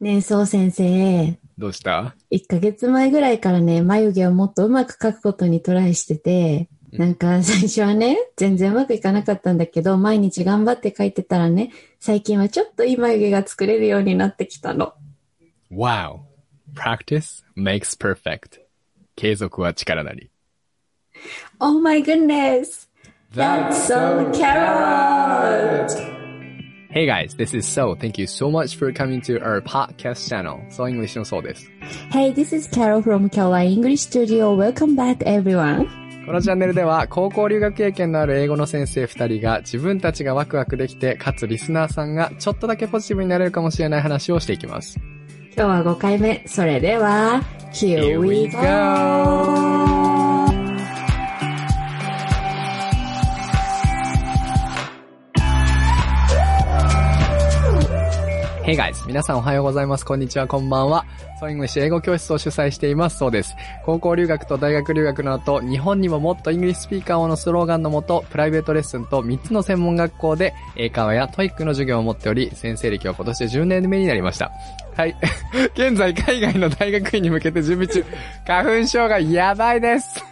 ねえ、そう先生。どうした？1ヶ月前ぐらいからね、眉毛をもっとうまく描くことにトライしてて、なんか 最初はね、全然うまくいかなかったんだけど、毎日頑張って描いてたらね、最近はちょっといい眉毛が作れるようになってきたの。Wow. Practice makes perfect. 継続は力なり。Oh my goodness! That's so carrot! Hey guys, this is So. Thank you so much for coming to our podcast channel. So English のそうです。Hey, this is Carol from Caroline English Studio. Welcome back everyone. このチャンネルでは高校留学経験のある英語の先生2人が自分たちがワクワクできて、かつリスナーさんがちょっとだけポジティブになれるかもしれない話をしていきます。今日は5回目。それでは、Here we go! Hey guys! 皆さんおはようございます。こんにちは、こんばんは。 So English 英語教室を主催しています。そうです。高校留学と大学留学の後、日本にももっと English speaker をのスローガンのもと、プライベートレッスンと3つの専門学校で英会話や TOEIC の授業を持っており、先生歴は今年で10年目になりました。はい。現在海外の大学院に向けて準備中。花粉症がやばいです。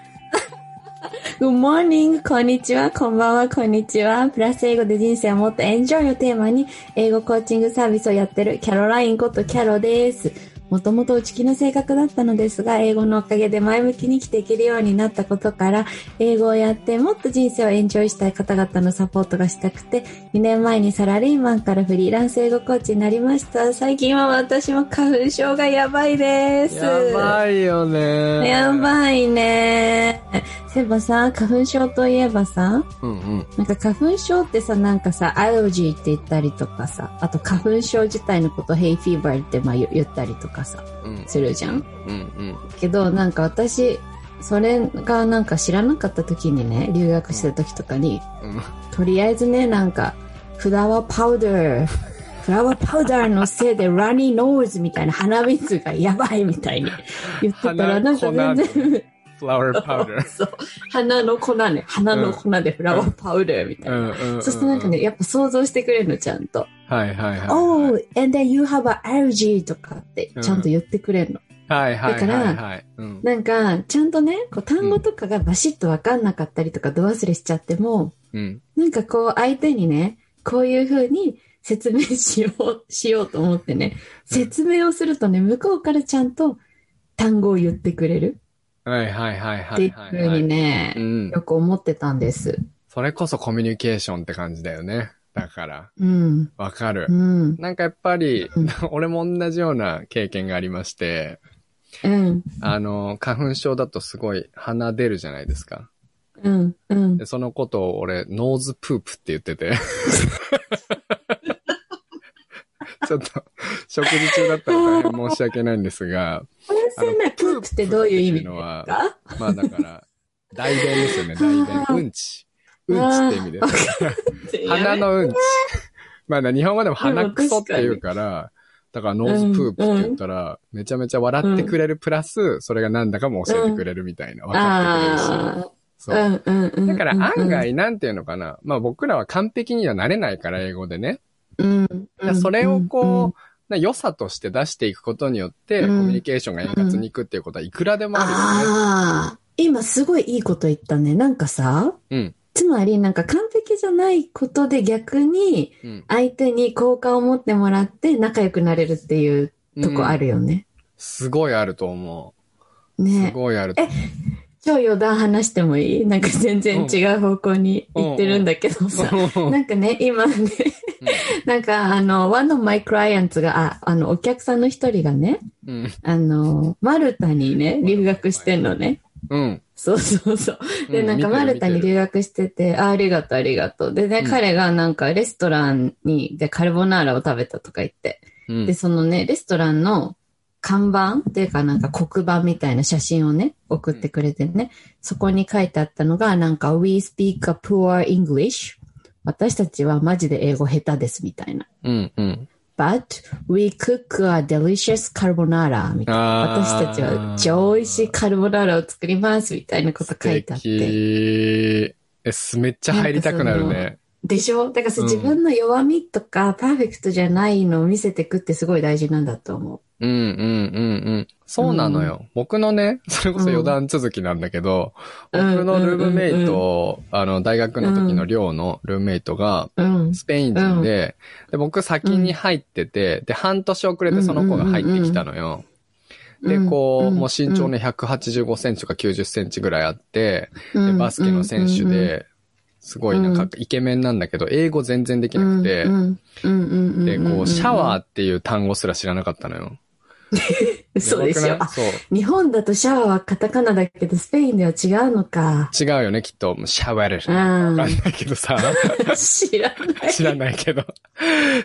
Good morning! こんにちは、こんばんは、こんにちは。プラス英語で人生をもっとエンジョイをテーマに、英語コーチングサービスをやってるキャロラインことキャロです。もともと内気な性格だったのですが、英語のおかげで前向きに生きていけるようになったことから、英語をやってもっと人生をエンジョイしたい方々のサポートがしたくて、2年前にサラリーマンからフリーランス英語コーチになりました。最近は私も花粉症がやばいです。やばいよね。やばいね。そういえばさ、花粉症といえばさ、うんうん。なんか花粉症ってさ、なんかさ、アレルギーって言ったりとかさ、あと花粉症自体のこと、ヘイフィーバーってまあ言言ったりとかさ、うんするじゃん。うんうん。けど、なんか私、それがなんか知らなかった時にね、留学してた時とかに、うんとりあえずね、なんか、フラワーパウダー、フラワーパウダーのせいでラニーノーズみたいな鼻水がやばいみたいに言ってたら、鼻なんか全然、フラワーパウダー。そう。鼻の粉ね。鼻の粉でフラワーパウダーみたいな。そしてなんかね、やっぱ想像してくれるの、ちゃんと。はいはいはい。Oh, and then you have an allergy とかって、ちゃんと言ってくれるの。はいはいはいだから。なんか、ちゃんとね、こう単語とかがバシッとわかんなかったりとか、度忘れしちゃっても、うん。なんかこう、相手にね、こういう風に説明しよう、しようと思ってね、説明をするとね、向こうからちゃんと単語を言ってくれるはいはいはいってはいいうはい。風にねう、ん。よく思ってたんです。それこそコミュニケーションって感じだよね。だから、うん。わかるう。ん。なんかやっぱりうん、俺も同じような経験がありまして、うん。あの、花粉症だとすごい鼻出るじゃないですか。うん。うん。で、そのことを俺、 nose poop って言ってて。ちょっと、食事中だったら大変申し訳ないんですが、これさ、な、 poop ってどういう意味ですか？まあだから、大便ですよね、大便。うんち。うんちって意味です。鼻のうんち。まあね、日本語でも鼻くそって言うから、だから nose poop って言ったら、めちゃめちゃ笑ってくれるプラス、それが何だかも教えてくれるみたいな。分かってくれるし。あそう。だから案外、なんていうのかな。まあ僕らは完璧にはなれないから、英語でね。うん、それをこう、な良さとして出していくことによって、うんコミュニケーションが円滑にいくっていうことはいくらでもあるよね。ああ、今すごいいいこと言ったね。なんかさ、うん。つまりなんか完璧じゃないことで逆にうん。相手に好感を持ってもらって仲良くなれるっていうとこあるよね。すごいあると思う。すね。ごいあると思う。超余談話してもいい？なんか全然違う方向に行ってるんだけどさ。なんかね、今ね、なんかあの、one of my clients が、あ、あの、お客さんの一人がね、うん。あの、マルタにね、留学してんのね。うん。そうそうそう。で、うんなんかマルタに留学してて、あ、ありがとう、ありがとう。でね、うん彼がなんかレストランに、で、カルボナーラを食べたとか言って。うんで、そのね、レストランの看板？っていうかなんか黒板みたいな写真をね、送ってくれてね、そこに書いてあったのが、なんか、We speak a poor English. 私たちはマジで英語下手ですみたいな。うん。うん。But we cook a delicious carbonara みたいな。私たちは超美味しいカルボナーラを作りますみたいなこと書いてあって。え、すめっちゃ入りたくなるね。でしょ？だから自分の弱みとか、パーフェクトじゃないのを見せてくってすごい大事なんだと思う。んうんうんうん。そうなのよ。僕のね、それこそ余談続きなんだけど、うん。僕のルームメイト、あの、大学の時の寮のルームメイトが、う。うん。スペイン人で、で、僕先に入ってて、で、半年遅れてその子が入ってきたのよ。で、こう、うん。もう身長ね、185センチとか90センチぐらいあって、で、うん。バスケの選手で、すごいなんかイケメンなんだけど、英語全然できなくてで、こう、シャー。ワーっていう単語すら知らなかったのよ。そうでしょ？やばくない？そう。日本だとシャワーはカタカナだけど、スペインでは違うのか。違うよね、きっと。シャワール。うん。わかんないけどさ、知らない。知らないけど。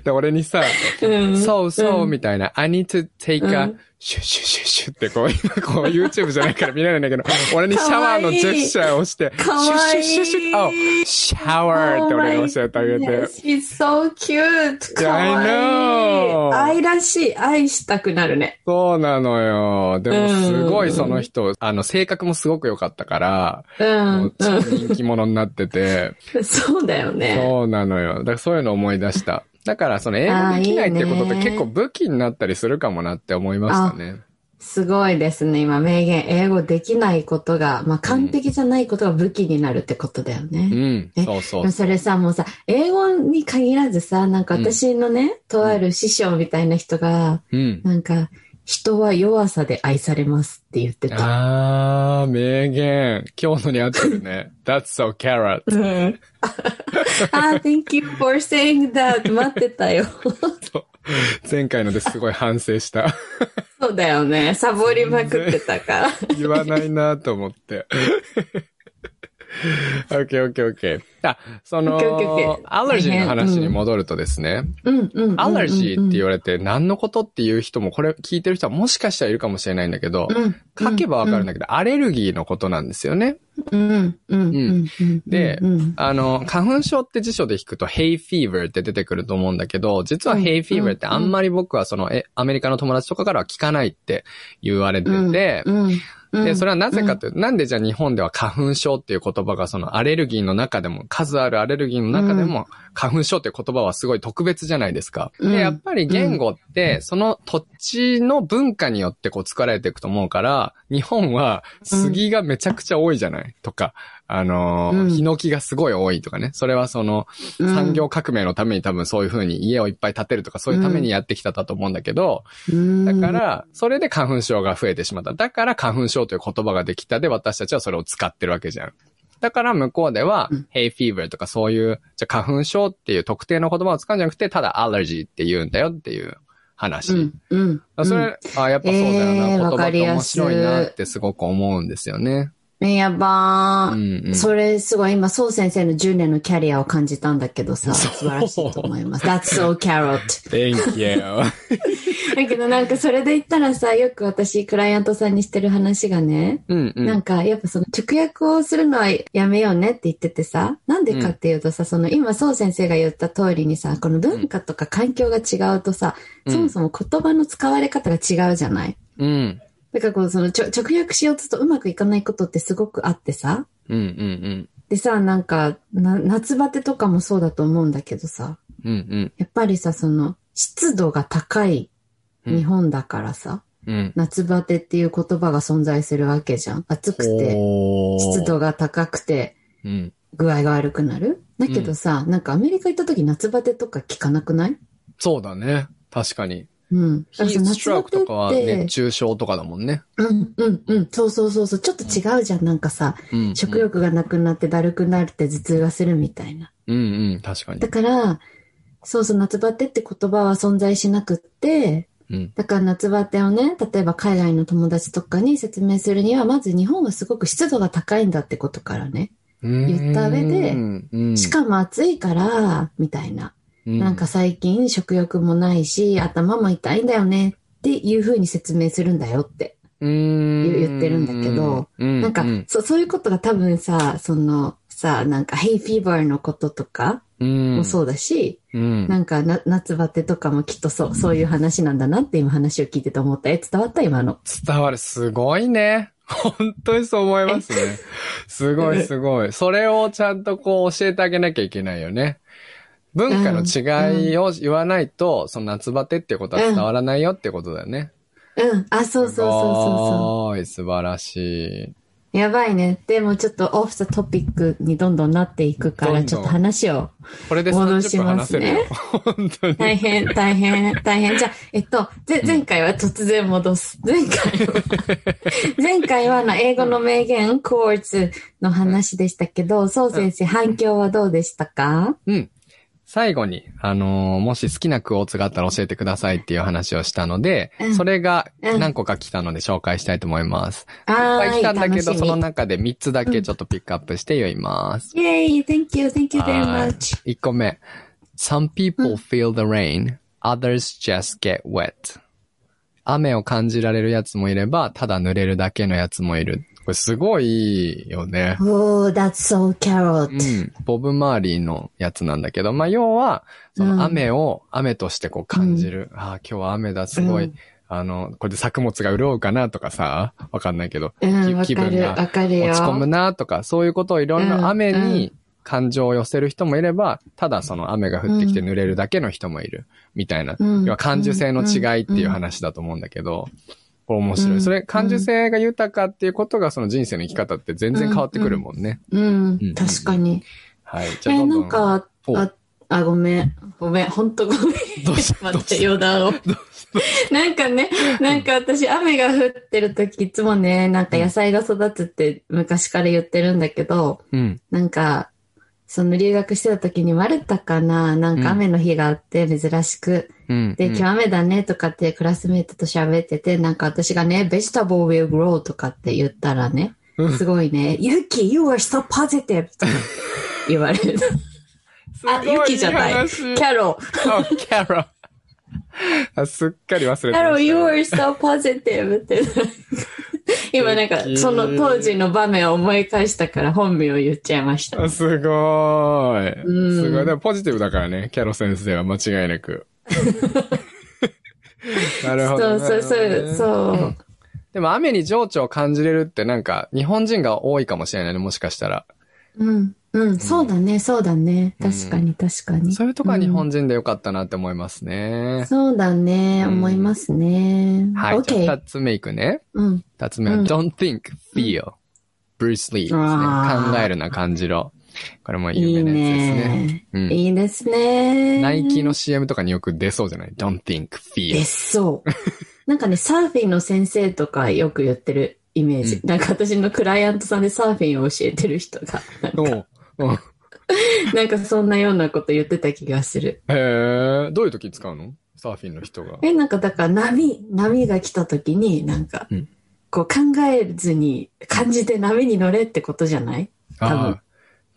で、俺にさ、うんそうそう、うんみたいな、I need to take う a んシュッシュッシュッシュッってこう、今こう YouTube じゃないから見れないんだけど、俺にシャワーのジェスチャーをして、かわいいシュッシュッシュッシュッ、あ、シャワーって俺が教えてあげて。She's so cute. か I わいい。know. 愛らしい。愛したくなるね。そうなのよ。でもすごいその人、あの、性格もすごく良かったから、う。ん超人気者になってて、うん。そうだよね。そうなのよ。だからそういうの思い出した。だからその英語できないってことって結構武器になったりするかもなって思いましたね。すごいですね。今、名言。英語できないことが、まあ、完璧じゃないことが武器になるってことだようね。ん。えそうそう。それさ、もうさ、英語に限らずさ、なんか私のね、とある師匠みたいな人が、うん。なんか、人は弱さで愛されますって言ってた。あー、名言。今日のに合ってるね。That's so carrot. うん。あ、thank you for saying that. 待ってたよ。前回のですごい反省した。そうだよね。サボりまくってたから。言わないなと思って。オッケーオッケーオッケー。あ、そのアレルギーの話に戻るとですね、うんうんうん。アレルギーって言わわれて何のことっていう人も、これ聞いてる人はもしかしたらいるかもしれないんだけど、うん。書けばわかるんだけど、アレルギーのことなんですよね。でうんあの、花粉症って辞書で引くと、hay fever って出てくると思うんだけど、実は hay fever ってあんまり僕はその、え、アメリカの友達とかからは聞かないって言われてて、で、それはなぜかというと、なんでじゃあ日本では花粉症っていう言葉がそのアレルギーの中でも、数あるアレルギーの中でも、花粉症っていう言葉はすごい特別じゃないですか。うん。で、やっぱり言語って、その土地の文化によってこう作られていくと思うから、日本は杉がめちゃくちゃ多いじゃない？とか、あのーうんヒノキがすごい多いとかね。それはその、産業革命のために多分そういう風に家をいっぱい建てるとかそういうためにやってきただと思うんだけど、だか、ら、それで花粉症が増えてしまった。だから花粉症という言葉ができたで、私たちはそれを使ってるわけじゃん。だから向こうでは、うん hay fever とかそういう、じゃあ花粉症っていう特定の言葉を使うんじゃなくて、ただ allergy って言うんだよっていう話。うんうん。それ、あ、やっぱそうだよな、えー言葉って面白いなってすごく思うんですよね。ね、やばうんー。うんそれすごい今、そう先生の10年のキャリアを感じたんだけどさ、素晴らしいと思います。That's so carrot. Thank you. だけどなんかそれで言ったらさ、よく私、クライアントさんにしてる話がね、うんう。なんんかやっぱその直訳をするのはやめようねって言っててさ、なんでかっていうとさ、その今、そう先生が言った通りにさ、この文化とか環境が違うとさ、うんそもそも言葉の使われ方が違うじゃない？うん。だからこう、そのちょ直訳しようとするとうまくいかないことってすごくあってさ、うんうんでさ、なんか、な夏バテとかもそうだと思うんだけどさ、うん。うんやっぱりさ、その、湿度が高いうん日本だからさ、うん。うん。夏バテっていう言葉が存在するわけじゃん。暑くて、湿。度が高くて、うん。具合が悪くなるだけどさ、なんかアメリカ行った時夏バテとか聞かなくない？そうだね。確かに。うん。ヒートストロークとかは熱中症とかだもんね。うん、うん、うん。そうそうそうそう。ちょっと違うじゃん。なんかさ、うん。食欲がなくなってだるくなるって頭痛がするみたいな。うんうん、確かにだ。から、そうそう、夏バテって言葉は存在しなくって、うん。だから夏バテをね、例えば海外の友達とかに説明するには、まず日本はすごく湿度が高いんだってことからね。言った上でうん、しかも暑いから、みたいな。なんか最近食欲もないし、頭も痛いんだよねっていう風に説明するんだよって。うん、言ってるんだけどうん、なんか、そそういうことが多分さ、その、さ、なんか、ヘイフィーバーのこととかうん、もそうだし、うん。なんかな、夏バテとかもきっとそう、そういう話なんだなって今話を聞いてて思った。え、伝わった？今の。伝わる。すごいね。本当にそう思いますね。すごいすごい。それをちゃんとこう教えてあげなきゃいけないよね。文化の違いを言わないと、その夏バテってことは伝わらないよってことだよね。うん。あ、そうそうそうそうそすごい素晴らしい。う。やばいね。でもちょっとオフザトピックにどんどんなっていくから、ちょっと話を。これで30分話せるよ。本当に。大変、大変、大変。じゃあ、えっと、ぜ前回は突然戻す。前回は、前回はあの英語の名言、コーツの話でしたけど、そう先生、反響はどうでしたか？うん。最後に、あのーもし好きなクオーツがあったら教えてくださいっていう話をしたので、うんそれがうん何個か来たので紹介したいと思います。あいっぱい来たんだけど、その中で3つだけちょっとピックアップして言います。イェイ !Thank you, thank you very はい much. 1個目。Some people feel the rain, others just get wet. 雨を感じられるやつもいれば、ただ濡れるだけのやつもいる。これすごいよね。Oh, that's so carrot. うん。ボブ・マーリーのやつなんだけど、まあ、要は、その雨を雨としてこう感じる。ああ、今日は雨だ、すごい。うんあの、これで作物が潤うかなとかさ、わかんないけど、うん、気分が。落ち込むなとか、そういうことをいろんうんな雨うに感情を寄せる人もいれば、ただその雨が降ってきて濡れるだけの人もいる。みたいな。うん要は感受性の違いっていう話だと思うんだけど、これ面白い。うんそれ、感受性が豊かっていうことがその人生の生き方って全然変わってくるもんね。うんうん、確かに。はい。えじゃあどんどん。なんか、おあ、あ、ごめん。ごめん。ほんとごめん。どうした待って、余談を。なんかね、なんか私、雨が降ってる時いつもね、なんか野菜が育つって昔から言ってるんだけど、うん。なんか、その留学してた時にマルタかななんか雨の日があって珍しく。うん。で、うん今日雨だねとかってクラスメイトと喋ってて、なんか私がね、vegetable will grow とかって言ったらね、うんすごいね、ユキ、you are so positive! って言われる。あ、ユキじゃない。キキャロ。あ、キャロ。あ、すっかり忘れてました。キャロ、you are so positive! って。今なんかその当時の場面を思い返したから本名を言っちゃいました。あすごーい。うんすごい。でもポジティブだからね、キャロ先生は間違いなく。なるほど、ね。そうそうそう、そう。でも雨に情緒を感じれるってなんか日本人が多いかもしれないね、もしかしたら。うん、うん、そうだね、そうだね。確かに、確かに。そういうとこは日本人でよかったなって思いますね。そうだね、うん思いますね。はい。じゃあ二つ目いくね。うん。二つ目は、うん don't think, feel. Bruce Lee ですね。考えるな、感じろ。これもいい有名なやつですね。いいですね。ナイキの CM とかによく出そうじゃない ?don't think, で feel. そう。なんかね、サーフィンの先生とかよく言ってるイメージ。うんなんか私のクライアントさんでサーフィンを教えてる人が、おうおうなんかそんなようなこと言ってた気がする。へえ、どういう時使うの？サーフィンの人が。え、なんかだから波、波が来た時になんか、うんこう考えずに感じて波に乗れってことじゃない？多分ああ。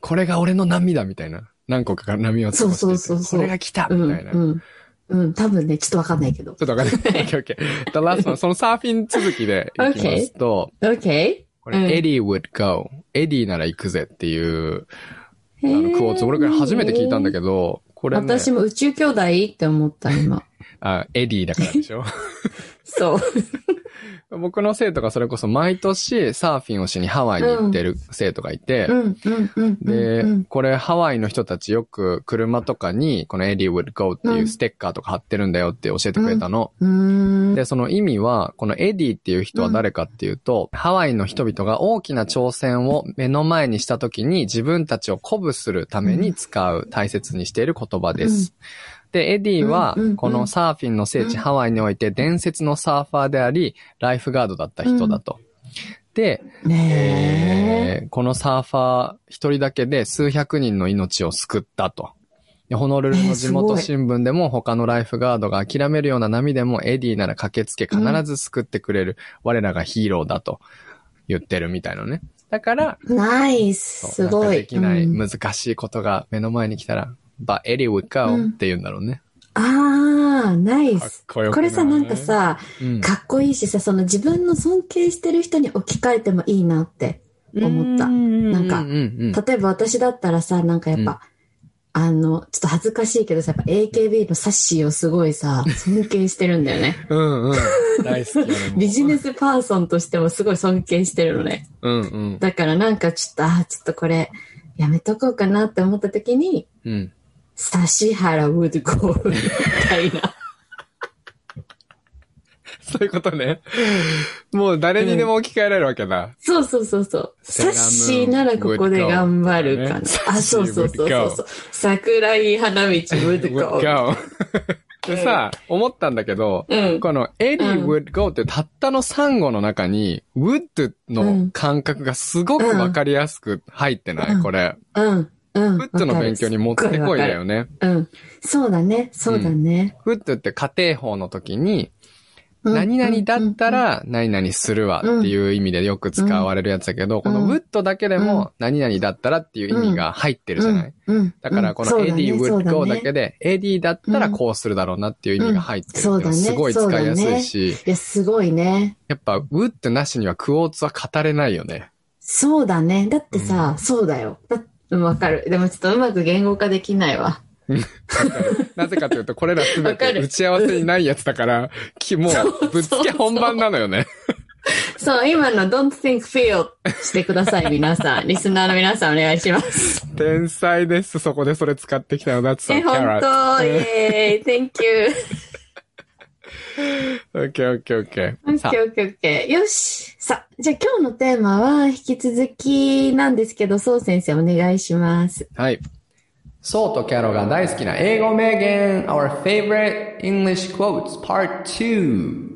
これが俺の波だみたいな。何個か波を通しててそうそうそうそうこれが来たうん、みたいな。ちょうん。うん、多分ね、ちょっとわかんないけど。っとわかんない。オッケーオッケー。The last one そのサーフィン続きでいきますと、OK? これ、うんエディ would go. エディなら行くぜっていう、あの、 quotes。俺これ初めて聞いたんだけど、これね、私も宇宙兄弟って思った、今。あ、エディだからでしょ？そう。僕の生徒がそれこそ毎年サーフィンをしにハワイに行ってる生徒がいて、うん、うん、うん。で、うんこれハワイの人たちよく車とかにこのエディ would go っていうステッカーとか貼ってるんだよって教えてくれたの。うーん。で、その意味は、このエディっていう人は誰かっていうと、ハワイの人々が大きな挑戦を目の前にした時に自分たちを鼓舞するために使う、大切にしている言葉です。で、エディはこのサーフィンの聖地ハワイにおいて伝説のサーファーであり、ライフガードだった人だと。で、ねえーこのサーファー一人だけで数百人の命を救ったと。でホノルルの地元新聞でも他のライフガードが諦めるような波でもエディなら駆けつけ必ず救ってくれる、我らがヒーローだと言ってるみたいなね。だから、え。ナイス。すごい。できないうん難しいことが目の前に来たら、but Eddie would go うんって言うんだろうね。ああ、ナイス。ここれさ、なんかさ、うんかっこいいしさ、その自分の尊敬してる人に置き換えてもいいなって思った。なんかうんうんうん例えば私だったらさ、なんかやっぱ、あの、ちょっと恥ずかしいけどさ、やっぱ AKB のサッシーをすごいさ、尊敬してるんだよね。うんうん。大好きだね。もうビジネスパーソンとしてもすごい尊敬してるのね。うんうん。だからなんかちょっと、あーちょっとこれ、やめとこうかなって思った時に、うん。指原 would go みたいな。そういうことね。もう誰にでも置き換えられるわけだ。そうそうそうそう。セーラームーンサッシーならここで頑張るかなね。あ、そうそうそうそうそう。桜井花道 would go. go. でさ、思ったんだけど、うん。このエリー would go ってたったの3語の中に would の感覚がすごくわかりやすく入ってない、うんこれ。うん。うん。would の勉強にもってこいだよね。ね。うん。そうだね。そうだね。would って家庭法の時に、うん何々だった、ら何々するわっていう意味でよく使われるやつだけど、この would だけでも何々だったらっていう意味が入ってるじゃない、だからこの AD would go だけで、AD だったらこうするだろうなっていう意味が入ってるってすごい使いやすいし、いや、すごいね。やっぱ would なしにはクォーツは語れないよね。そうだね。だってさ、うそうだよ。だうんわかる。でもちょっとうまく言語化できないわ。なぜかというと、これらすべて打ち合わせにないやつだから、きもうぶっつけ本番なのよね。そう、今の don't think feel してください、皆さん。リスナーの皆さんお願いします。天才です。そこでそれ使ってきたの。That's え、so 本 carrot. 当イェーイ !Thank you! Okay, okay, okay. さ OK, OK, OK. よし。さ、じゃあ今日のテーマは引き続きなんですけど、そう先生お願いします。あ、はい。ソウとキャロが大好きな英語名言 Our favorite English quotes Part 2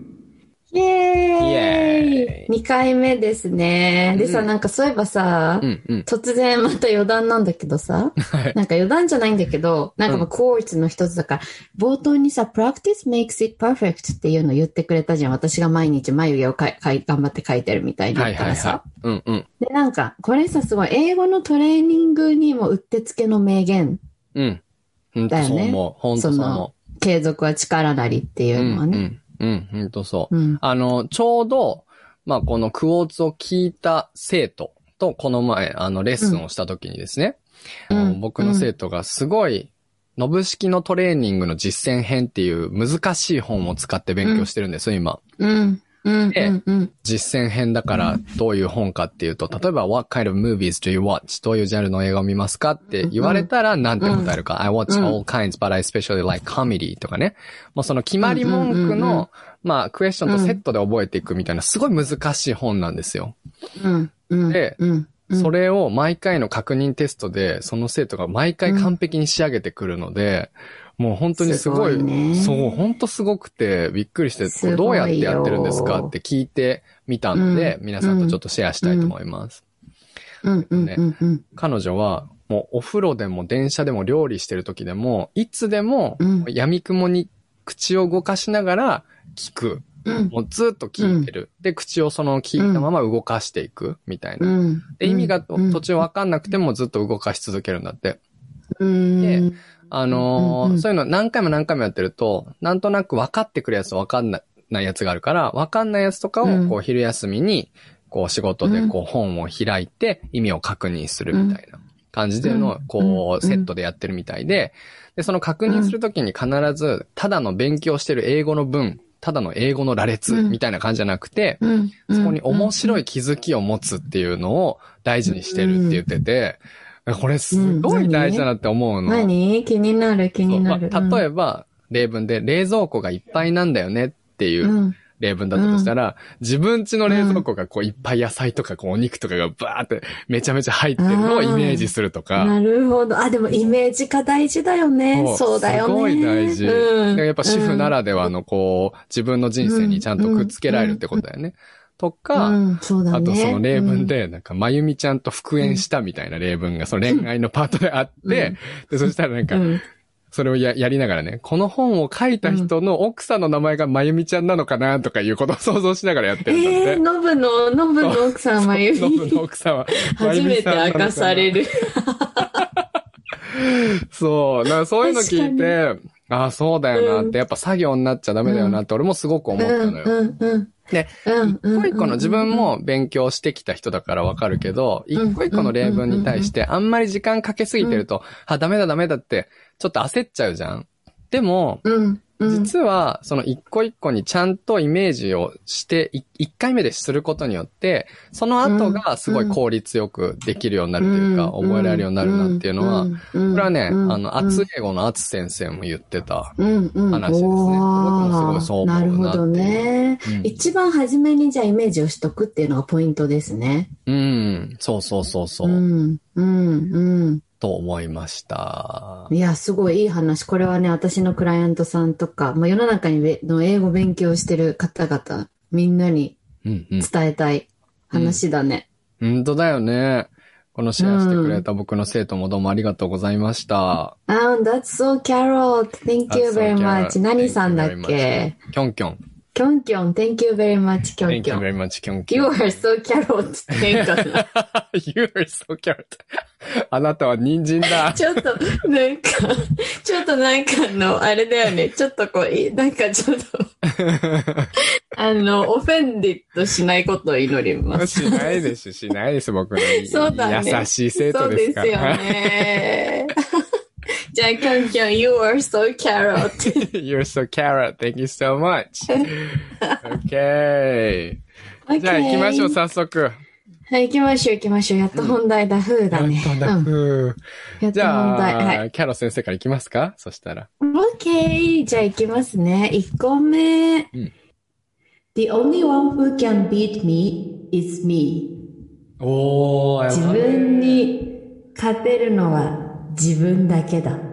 イエーイ !2 回目ですね。でさ、うんなんかそういえばさ、うんうん。突然また余談なんだけどさ、はい。なんか余談じゃないんだけど、なんかまあ、コーツの一つだから、冒頭にさ、practice makes it perfect っていうのを言ってくれたじゃん。私が毎日眉毛をかいかい頑張って描いてるみたいにはいはい言ったらさ。はい。うんうん。で、なんか、これさ、すごい、英語のトレーニングにもうってつけの名言。うん。ほんとだよねそう思う。ほんとそう思その、継続は力なりってう。いうのはね。うんうん。うん、ほんとそう。うん。あの、ちょうど、まあ、このクォーツを聞いた生徒と、この前、あの、レッスンをした時にですね、うん僕の生徒がすごい、ノブ式のトレーニングの実践編っていう難しい本を使って勉強してるんですよ、今。うん。うん。でうん。うん。実践編だからどういう本かっていうと、例えば What kind of movies do you watch? どういうジャンルの映画を見ますかって言われたら何て答えるか。I watch うん all kinds, but I especially like comedy とかね。もうその決まり文句の、まあ、クエスチョンとセットで覚えていくみたいな、すごい難しい本なんですよ。でそれを毎回の確認テストで、その生徒が毎回完璧に仕上げてくるので、もう本当にすごい、ねそう、本当すごくて、びっくりして、どうやってやってるんですかって聞いてみたので、うん皆さんとちょっとシェアしたいと思います。うん。うん。うん。うん。彼女は、もうお風呂でも電車でも料理してる時でも、いつでもうん、闇雲に口を動かしながら聞く。うん。もうずっと聞いてる。で、口をその聞いたまま動かしていく、みたいな。うん。で、意味がうん途中わかんなくてもずっと動かし続けるんだって。うん。であのーうんうんそういうの何回も何回もやってると、なんとなく分かってくるやつと分かんないやつがあるから、分かんないやつとかをうん。こう昼休みに、こう仕事でこう本を開いて意味を確認するみたいな感じでのう、ん。こううん。セットでやってるみたいで、で、その確認するときに必ず、ただの勉強してる英語の文、ただの英語の羅列うん。みたいな感じじゃなくて、うん。そこに面白い。い気づきを持つっていうのを大事にしてるって言ってて、これすごい大事だなって思うの。何？気になる、気になる。まあ、例えば、ば、例文で、冷蔵庫がいっぱいなんだよねっていううん例文だったとしたら、自分家の冷蔵庫がこういっぱい野菜とかこうお肉とかがバーってめちゃめちゃ入ってるのをイメージするとか。なるほど。あ、でもイメージ化大事だよね。そうだよね。すごい大事。うんでやっぱ主婦ならではのこう、自分の人生にちゃんとくっつけられるってことだよね。とか、うん、そうだね。あとその例文で、なんか、まゆみちゃんと復縁したみたいな例文が、その恋愛のパートであって、うんで、そしたらなんかう、ん、それをややりながらね、この本を書いた人の奥さんの名前がまゆみちゃんなのかなとかいうことを想像しながらやってるんだって。えー、ノブの、ノブの奥さんまゆノブみ。の奥さんは、初めて明かされる。る。そう。だからそういうの聞いて、ああ、そうだよなって、うんやっぱ作業になっちゃダメだよなって、俺もすごく思ったのよ。うん、うん、で、うん。一個一個の自分も勉強してきた人だからわかるけど、うん一個一個の例文に対してあんまり時間かけすぎてると、あ、ダメだダメだって、ちょっと焦っちゃうじゃん。でも、うん、うん。実は、その一個一個にちゃんとイメージをして、い一回目ですることによって、その後がすごい効率よくできるようになるというか、覚えられるようになるなっていうのは、ここれはね、あの、厚英語の厚先生も言ってた。うん。うん、話ですね。僕もすごいそう思うなるほどね、うん。一番初めにじゃあイメージをしとくっていうのがポイントですね。うん、そうそうそうそう。う、ん、うん、と思いましたうん。。いや、すごいいい話。これはね、私のクライアントさんとか、まあ、世の中にべの英語勉強してる方々、みんなにうんうん。伝えたい話だね。本当だよね。このシェアしてくれた僕の生徒もどうもありがとうございました。あ、that's so Carol. Thank you very much. 何さんだっけ？キョンキョン。キョンキョン。Thank you very much, キョン Thank キ you ョン。very much, キョンキョ You ン。are so て変かな。You are so carrot. あなたは人参だ。ちょっと、なんか、ちょっとなんかあの、あれだよね。ちょっとこう、いなんかちょっと、あの、オフェンディットしないことを祈ります。しないです、しないです、僕のそうだね優しい生徒そうですから。ですよね。じゃあ、キョンキョン、You are so carrot. You're so carrot. Thank you so much. Okay. じゃあ行きましょう、Okay 早速。はい、行きましょう、行きましょう。やっと本題だ、風だね。やっとだうん。ふうやっじと本題。ゃあ、はい。キャロ先生から行きますか？そしたら。OK! じゃあ行きますね。1個目。ん The only one who can beat me is me. おー、自分に勝てるのは自分だけだ。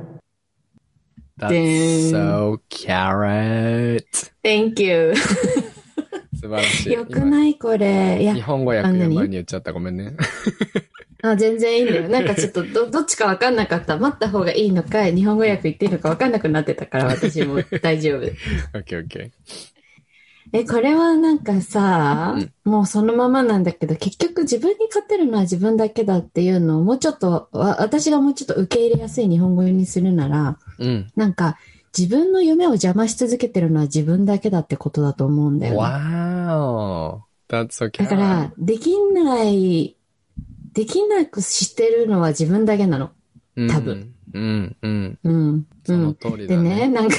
That's so carrot. Thank you. 素晴らしい。よくないこれ。いや今日、本語訳あ何や前に言っちゃった。ごめんね。あ全然いいんだよ。なんかちょっとど、どっちかわかんなかった。待った方がいいのか、日本語訳言っていいのかわかんなくなってたから、私も大丈夫。OK, OK. え、これはなんかさ、もうそのままなんだけど、結局自分に勝てるのは自分だけだっていうのをもうちょっと、わ私がもうちょっと受け入れやすい日本語にするなら、うん。なんか自分の夢を邪魔し続けてるのは自分だけだってことだと思うんだよね。Wow. That's so だか.ら、できない、できなくしてるのは自分だけなの。多分。うん、うん。うん。うそのん。通りだでね、ね。なんか、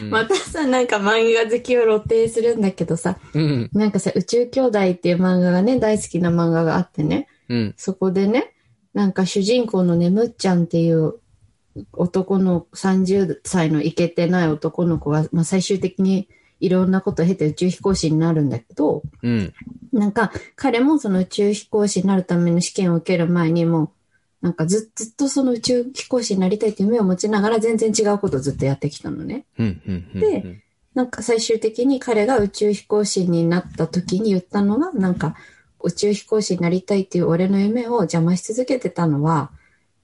うんまたさ、なんか漫画好きを露呈するんだけどさ、うん、なんかさ、宇宙兄弟っていう漫画がね、大好きな漫画があってね、うん、そこでね、なんか主人公のねむっちゃんっていう男の30歳のイケてない男の子が、まあ、最終的にいろんなことを経て宇宙飛行士になるんだけど、うん。なんか彼もその宇宙飛行士になるための試験を受ける前にもう、なんかずずっとその宇宙飛行士になりたいっていう夢を持ちながら全然違うことをずっとやってきたのね。うん、うん、うん。でなんか最終的に彼が宇宙飛行士になった時に言ったのが、なんか宇宙飛行士になりたいっていう俺の夢を邪魔し続けてたのは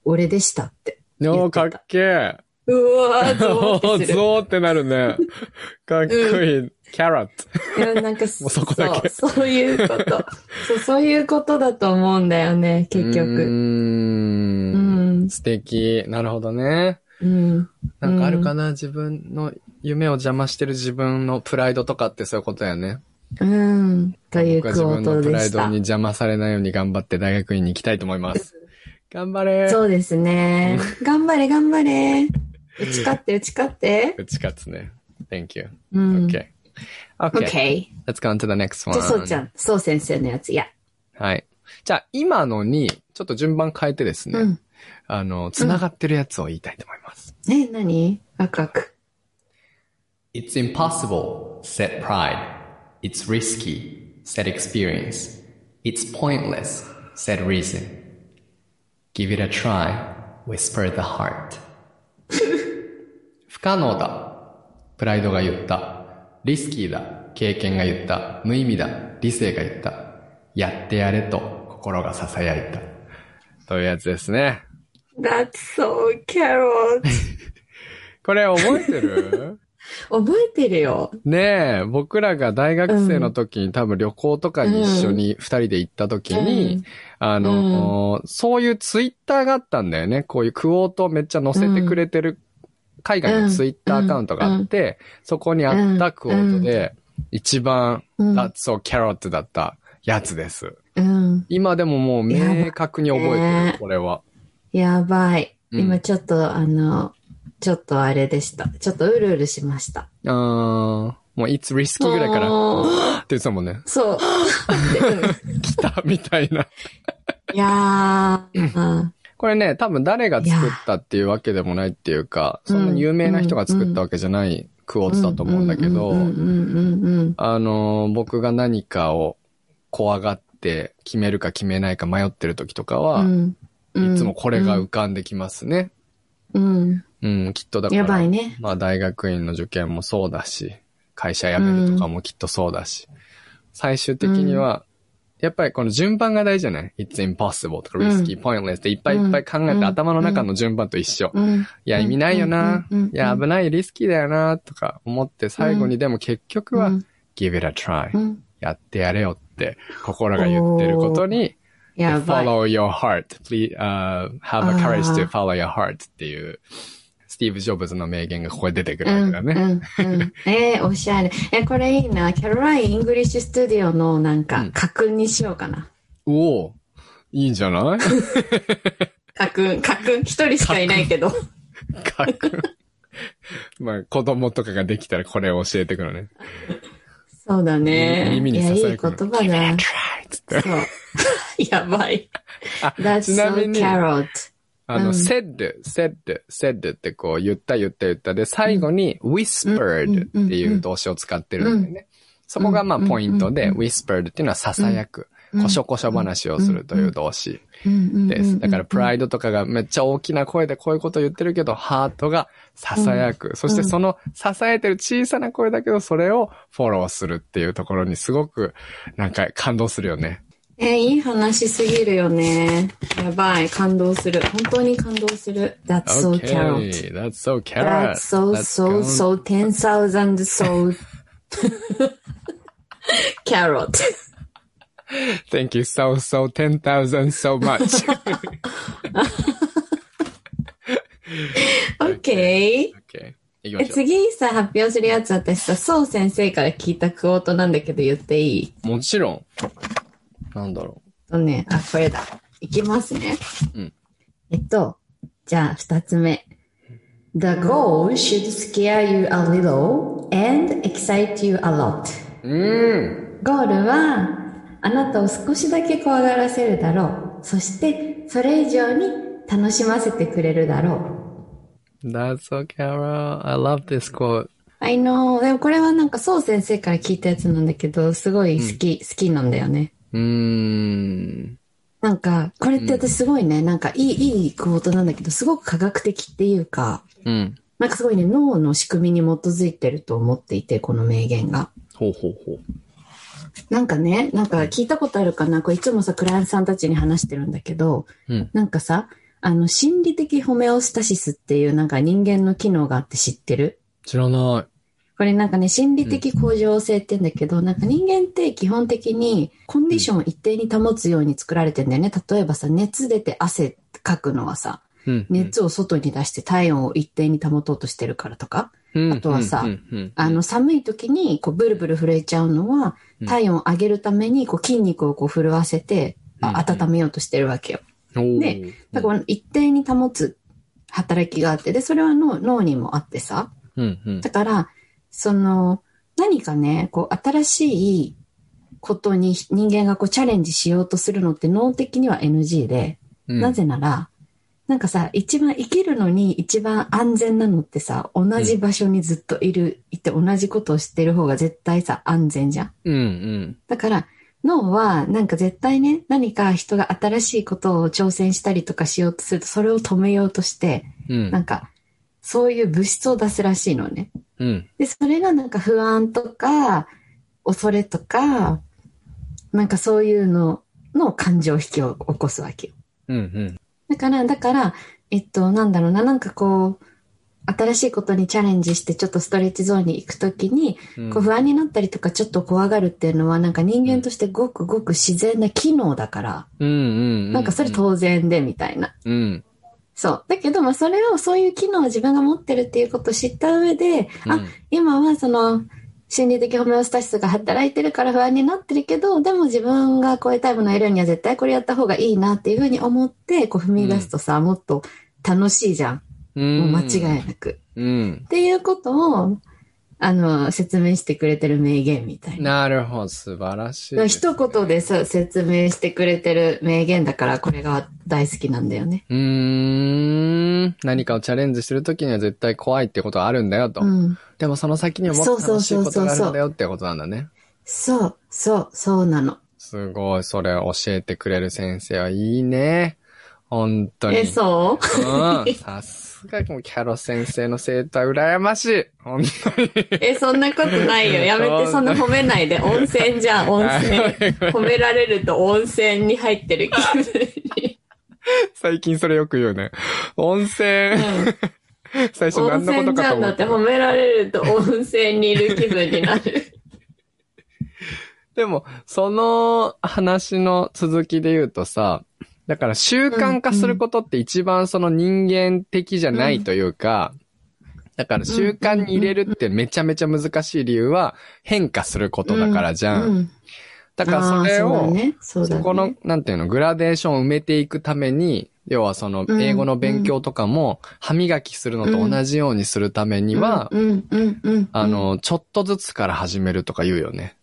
俺でしたって。おー、かっけー。うわー、ゾーって。ゾーってなるね。かっこいい。キャラット。いやなんかもうそこだけそうそういうこと そう。そういうことだと思うんだよね、結。局。うんん。素敵。なるほどね。うん。なんかあるかな、自分の夢を邪魔してる自分のプライドとかってそういうことやね。うん。という僕は自分のプライ。ドに邪魔されないように頑張って大学院に行きたいと思います。頑張れそうですね。頑張れ、頑張れ。打ち勝って、打ち勝って。打ち勝つね。Thank you. うん。Okay. Okay. OK。Let's go on to the next じ one. ゃあ、そうちゃん、そう先生のやつ。いや。はい。じゃあ、今のに、ちょっと順番変えてですね。うん。あの、繋がってるやつを言いたいと思います。え、何ワクワク。It's impossible, said pride. It's risky, said experience. It's pointless, said reason. Give it a try, whispered the heart. 不可能だ。プライドが言った。リスキーだ。経験が言った。無意味だ。理性が言った。やってやれと心が囁いた。というやつですね。That's so carrot. これ覚えてる？覚えてるよ。ねえ、僕らが大学生の時に、多分旅行とかに一緒に二人で行った時に、うんあの、そういうツイッターがあったんだよね。こういうクオートをめっちゃ載せてくれてる海外のツイッターアカウントがあって、そこにあったクオートで、一番、うん That's so carrot だったやつです。うん。今でももう明確に覚えてるこれは。やばい。うん今ちょっと、あの、ちょっとあれでした。ちょっとうるうるしました。あー、もう It's risky ぐらいから、って言ってたもんね。そう。来たみたいな。いやー、う んこれね、多分誰が作ったっていうわけでもないっていうか、そんなに有名な人が作ったわけじゃないクォーツだと思うんだけど、あのー、僕が何かを怖がって決めるか決めないか迷ってる時とかは、いつもこれが浮かんできますね。うん。うん、きっとだから。やばいね。まあ大学院の受験もそうだし、会社辞めるとかもきっとそうだし、最終的には、やっぱりこの順番が大事じゃない ?It's impossible とか risky,、pointless っていっぱいいっぱい考えて頭の中の順番と一緒。うん。いや、意味ないよな。いや、危ない、リスキーだよな、とか思って最後にでも結局は、うん。give it a try、うん。やってやれよって心が言ってることに、follow your heart. Please, uh, have a courage to follow your heart っていう、スティーブ・ジョブズの名言がここで出てくるわけだね。うんうんうん、えー、おしゃれ。え、これいいな。キャロライン・イングリッシュ・スタジオのなんか、うん家訓にしようかな。おおいいんじゃない？家訓、家訓、一人しかいないけど。かっこいいまあ、子供とかができたらこれを教えてくるね。そうだね。耳にいや、いい言葉だ。そう。やばい。あ That's so に、carrot. あの、うん。said, said, said ってこう言った言った言った。で、最後にうん。whispered っていう動詞を使ってるんだよね。そこがまあポイントで、うん。whispered っていうのは囁く、うん。こしょこしょ話をするという動詞です。だからプライドとかがめっちゃ大きな声でこういうこと言ってるけど、ハートが囁く。そしてその支えてる小さな声だけど、それをフォローするっていうところにすごくなんか感動するよね。えーいい話すぎるよね。やばい。感動する。本当に感動すする。That's so carrot. Okay, that's so carrot. That's so, so, so, 10,000 so, carrot. Thank you so, so, 10,000 so much. OK. okay. 行きまえ、次さ、発表するやつ私さ、そう先生から聞いたクオートなんだけど言っていいうもちろん。なんだろとね、あ、これだ。いきますね。うんえっと、じゃあ、二つ目。The goal should scare you a little and excite you a lot. う。ん。ゴールは、あなたを少しだけ怖がらせるだろう。そして、それ以上に楽しませてくれるだろ That's so carrot. I love this quote. う。I know. でもこれはなんか、そう先生から聞いたやつなんだけど、すごい好き、好きなんだよね。うーん。なんか、これって私すごいね、なんかいい、いいクォートなんだけど、すごく科学的っていうか、うん。なんかすごいね、脳の仕組みに基づいてると思っていて、この名言が。ほうほうほう。なんかね、なんか聞いたことあるかな？これいつもさ、クライアントさんたちに話してるんだけど、うん。なんかさ、あの、心理的ホメオスタシスっていうなんか人間の機能があって知ってる？知らなこれなんかね、心理的向上性って言うんだけど、なんか人間って基本的にコンディションを一定に保つように作られてんだよね。例えばさ、熱出て汗かくのはさ。熱を外に出して体温を一定に保とうとしてるからとか、うん、あとはさあの寒い時にこうブルブル震えちゃうのはうん。体温を上げるためにこう筋肉をこう震わせて温めようとしてるわけよ。でだから一定に保つ働きがあって、で、それは脳脳にもあってさ、だから、その、何かね、こう、新しいことに人間がこうチャレンジしようとするのって脳的には NG で、うん。なぜなら、なんかさ、一番生きるのに一番安全なのってさ、同じ場所にずっといる、いて同じことをしてる方が絶対さ、安全じゃん。うんうん。だから、脳はなんか絶対ね、何か人が新しいことを挑戦したりとかしようとすると、それを止めようとして、うん。なんか、そういう物質を出すらしいのね。うん。で、それがなんか不安とか、恐れとか、なんかそういうのの感情を引き起こすわけよ。うんうん。だから、だから、えっと、なんだろうな、なんかこう、新しいことにチャレンジしてちょっとストレッチゾーンに行くときに、こう不安になったりとかちょっと怖がるっていうのはなんか人間としてごくごく自然な機能だから、うんうん。なんかそれ当然でみたいな。うん。そう。だけど、まあそれを、そういう機能を自分が持ってるっていうことを知った上で、あ、今はその、心理的ホメオスタシスが働いてるから不安になってるけど、でも自分がこういうタイプの得るには絶対これやった方がいいなっていうふうに思って、こう踏み出すとさ、もっと楽しいじゃん。うん。もう間違いなく。うん。っていうことを、あの、説明してくれてる名言みたいな。なるほど、素晴らしいね、一言でさ、説明してくれてる名言だから、これが大好きなんだよね。うーん。何かをチャレンジするときには絶対怖いってことはあるんだよと。うん。でもその先にはもっと楽しいことがあるんだよってことなんだね。そう、そう、そうなの。すごい、それを教えてくれる先生はいいね。本当に。え、そう？うん。さすが、もうキャロ先生の生徒は羨ましい。本当に。え、そんなことないよ。やめて、そんな褒めないで。温泉じゃん、温泉。褒められると温泉に入ってる気分に。最近それよく言うね。温泉。最初温何のこと泉じゃんだかと思った。って褒められると温泉にいる気分になる。でも、その話の続きで言うとさ、だから習慣化することって一番その人間的じゃないというか、だから習慣に入れるってめちゃめちゃ難しい理由は変化することだからじゃん。うん。だからそれを、ね、そこの、なんていうの、グラデーションを埋めていくために、要はその、うん英語の勉強とかも、歯磨きするのと同じようにするためには。あ、の、ちょっとずつから始めるとか言うよね。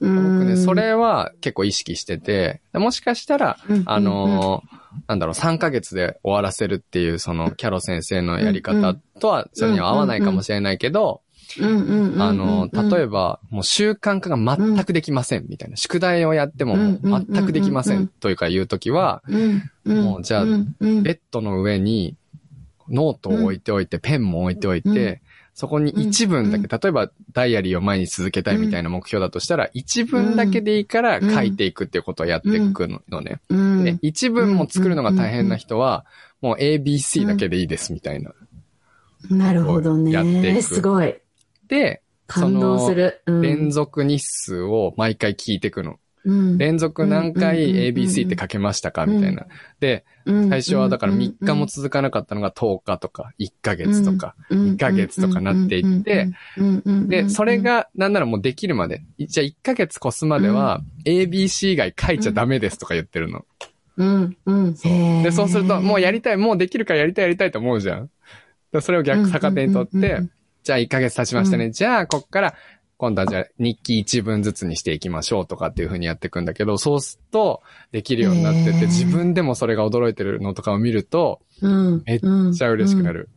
僕僕ね、そ、れは結構意識してて、もしかしたら、うん。あの、なんだろう、3ヶ月で終わらせるっていう、その、キャロ先生のやり方とは、それには合わないかもしれないけど、あの、例えば、ば、もう習慣化が全くできません、みたいな。宿題をやっても、全くできません、というか言うときは、もうじゃあベッドの上にノートを置いておいて、ペンも置いておいて、そこに一文だけ、例えばダイアリーを毎日続けたいみたいな目標だとしたら、一文だけでいいから書いていくっていうことをやっていくのね。一文も作るのが大変な人は、もう ABC だけでいいですみたいな。なるほどやっていね。くすごい。で、感動する。うん連続日数を毎回聞いていくの。うん。連続何回 ABC って書けましたかみたいな。で、うん最初はだから3日も続かなかったのが10日とか1ヶ月とか、2ヶ月とかなっていって、で、それ、がなんならもうできるまで、じゃあ1ヶ月越すまでは ABC 以外書いちゃダメですとか言ってるの。うんうん、で、そうするともうやりたたい、もうできるからやりたいやりたいと思うじゃん。でそれを逆逆手にとって、じゃあ1ヶ月経ちましたね。じゃあこっから今度はじゃあ日記1文ずつにしていきましょうとかっていう風にやっていくんだけど、そうするとできるようになってて、自分でもそれが驚いてるのとかを見ると、めっちゃ嬉しくなる。る。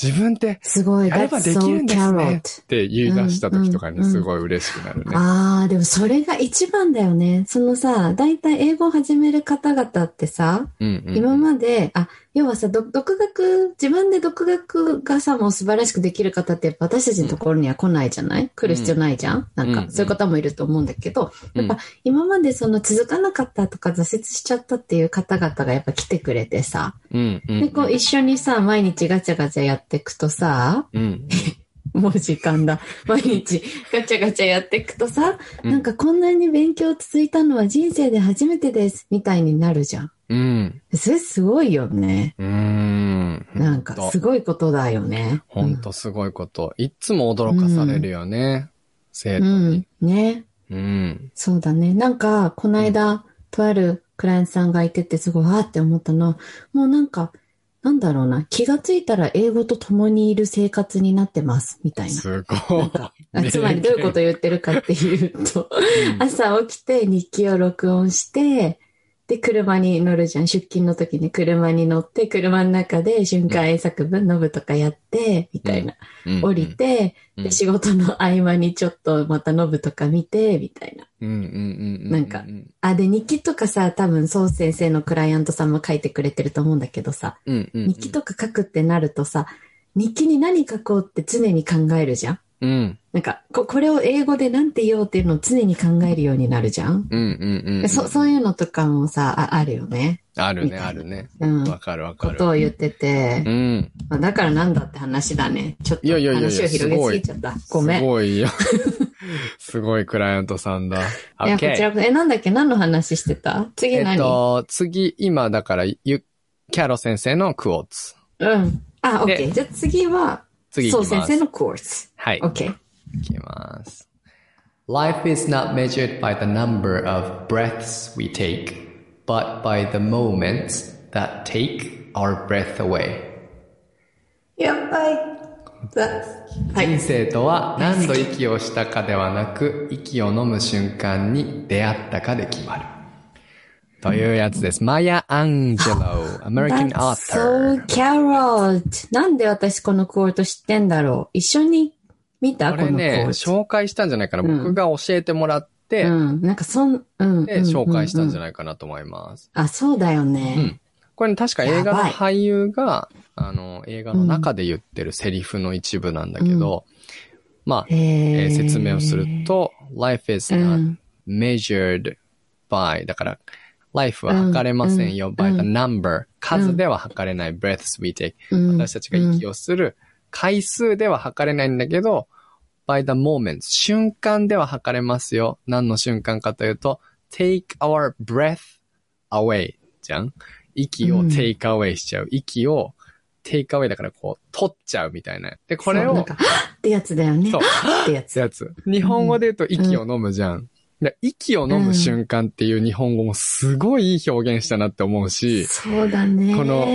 自分ってすごい。やればできるんですねって言い出した時とかうんうんにすごい嬉しくなるね。ああ、でもそれが一番だよね。そのさ、だいたい英語を始める方々ってさ、うんうん今まで、あ、要はさ、ど独学、自分で独学がさ、もう素晴らしくできる方ってやっぱ私たちのところには来ないじゃない？来る必要ないじゃん？なんか、うん。そういう方もいると思うんだけど、やっぱ今までその続かなかったとか挫折しちゃったっていう方々がやっぱ来てくれてさ、で、こう一緒にさ、毎日ガチャガチャやっていくとさ、うん もう時間だ。毎日ガチャガチャやっていくとさ、うん。なんかこんなに勉強続いたのは人生で初めてです、みたいになるじゃん。うん。それすごいよね。うん。なんかすごいことだよね。ほんとすごいこと。いっつも驚かされるよね。生徒うんに。。ね。うん。そうだね。なんか、この間、とあるクライアントさんがいててすごい、わーって思ったのは、もうなんか、なんだろうな、気がついたら英語と共にいる生活になってます、みたいな。すごい。あつまりどういうことを言ってるかっていうと、朝起きて日記を録音して、で、車に乗るじゃん。出勤の時に車に乗って、車の中で瞬間英作文、ノブとかやって、みたいな。うん降り、て、うんで、仕事の合間にちょっとまたノブとか見て、みたいな。なんかあ、で、日記とかさ、多分、そう先生のクライアントさんも書いてくれてると思うんだけどさ。日記とか書くってなるとさ、日記に何書こうって常に考えるじゃん。うん。なんかこ、これを英語でなんて言おうっていうのを常に考えるようになるじゃん？うんうんうん。そそういうのとかもさ、ああるよね。あるね、あるね。うん。わかるわかる。ことを言っててう、ん。まあだからなんだって話だね。ちょっといやいやいやいや話を広げすぎちゃった。ごめん。すごいよ。すごいクライアントさんだ。いや、こちらえ、なんだっけ？何の話してた？次えっ何、と、次、今だから、ゆ、キャロ先生のクォーツ。うん。あ、オッケでー。じゃあ次は、次行きます。そう先生のコース。はい。オッケー。いきます。Life is not measured by the number of breaths we take, but by the moments that take our breath away. やばい。だはい。人生とは何度息をしたかではなく、息を飲む瞬間に出会ったかで決まる。というやつです。マヤ・アンジェロ、アメリカンア so ー carrot. なんで私このクオート知ってんだろう？一緒に見た？これね、ー紹介したんじゃないかな。うん僕が教えてもらって、ト。うん。なんかそん、うん。で、紹介したんじゃないかなと思います。あ、そうだようね。ん。これね確か映画の俳優が、あの、映画の中で言ってるセリフの一部なんだけど、まあ、説明をする、と、life is う not ん。measured by だから、life は測れませんよ、うん by the うん number 数では測れない breaths we take うん私たちが息をする回数では測れないんだけど、by the moment 瞬間では測れますよ。何の瞬間かというと、take our breath away じゃん？息をうん take away しちゃう。息を take away だからこう、取っちゃうみたいな。で、これを、そうなんか、ってやつだよね。そうってやつ。ってやつ。日本語で言うと息を飲むじゃん。で息を飲む瞬間っていう日本語もすごいいい表現したなって思うし、そうだね。この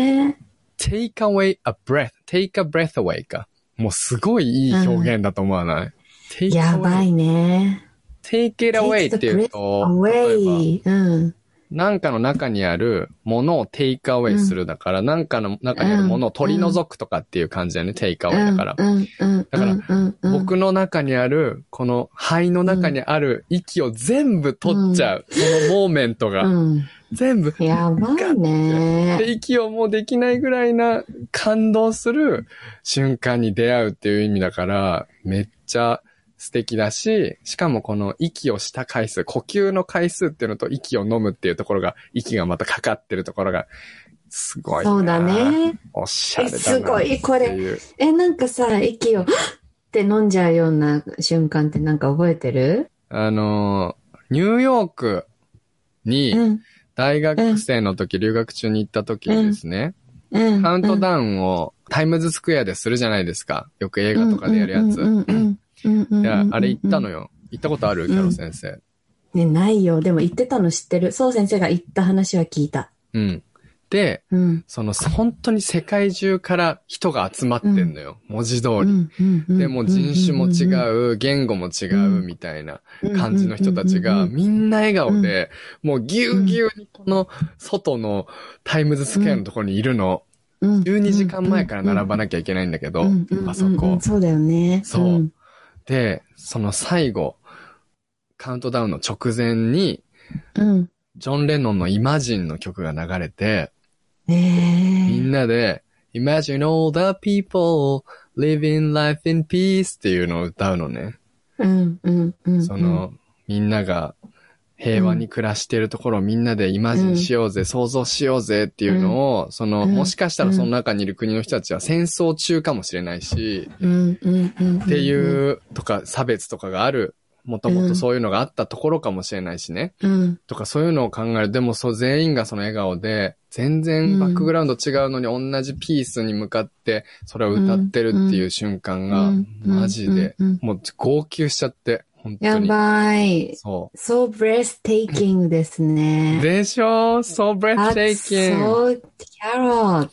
take away a breath, take a breath away か。もうすごいいい表現だと思わない、take やばいね。take it away っていうと、例え away. うん。ば、なんかの中にあるものを take away するだから、なんかの中にあるものを取り除くとかっていう感じだよね、take away だから。うん、うん、だからうんうん、うん、僕の中にある、この肺の中にある息を全部取っちゃう。そのモーメントが。うん。全部。やばいね。で、息をもうできないぐらいな感動する瞬間に出会うっていう意味だから、めっちゃ素敵だし、しかもこの息をした回数、呼吸の回数っていうのと息を飲むっていうところが、息がまたかかってるところが、すごいな。そうだ。ね。おしゃれだすごい。これえ、なんかさ、息を、って飲んじゃうような瞬間ってなんか覚えてる？あのー、ニューヨークに、うん。大学生の時、留学中に行った時にですね、うん。カウントダウンをタイムズスクエアでするじゃないですか。よく映画とかでやるやつ。うんうんうんうんうんいや、あれ行ったのよ。よ。行ったことあるキャロ先生。ね、ないよ。でも言ってたの知ってる。そう先生が言った話は聞いた。うん。で、うん。その、本当に世界中から人が集まってんのよ。文字通り。うんうんうんで、もう人種も違う、言語も違うみたいな感じの人たちが、みんな笑顔で、もうぎゅうぎゅうにこの外のタイムズスクエアのところにいるの。うん12時間前から並ばなきゃいけないんだけどあそこ。そうだよね。そうんで、その最後、カウントダウンの直前に、うん。ジョン・レノンのイマジンの曲が流れて、ええみんなで、Imagine all the people living life in peace っていうのを歌うのね。うんうんうん。その、みんなが平和に暮らしているところをみんなでイマジンしようぜ、想像しようぜっていうのを、その、うんもしかしたらその中にいる国の人たちは戦争中かもしれないし、うんうんうんうん。っていうとか差別とかがある、もともとそういうのがあったところかもしれないしね。うん。とかそういうのを考える。でもそう全員がその笑顔で、全然バックグラウンド違うのに同じピースに向かって、それを歌ってるっていう瞬間がうん、マジでうん。うん、もう号泣しちゃって、本当やに。ばい。そ so breathtaking ですう。ね。でしょ ?so That's breathtaking! so carrot.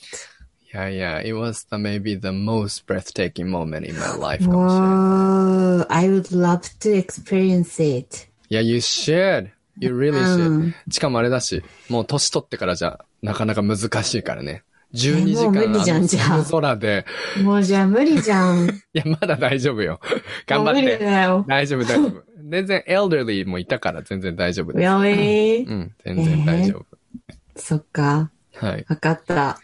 いやいや、it was the maybe the most breathtaking moment in my life。Whoa, I would love to experience it. いや、you should! You really う should. んしかもあれだし、もう年取ってからじゃ、なかなか難しいからね。12時もう無間理じゃんじゃあ寒空で、もうじゃあ無理じゃん。いや、まだ大丈夫よ。頑張っもう無理て。だよ。大丈夫、大丈夫。全然、elderly もいたから全然大丈夫です。Really? うん、全然大丈夫。そっか。はい。わかった。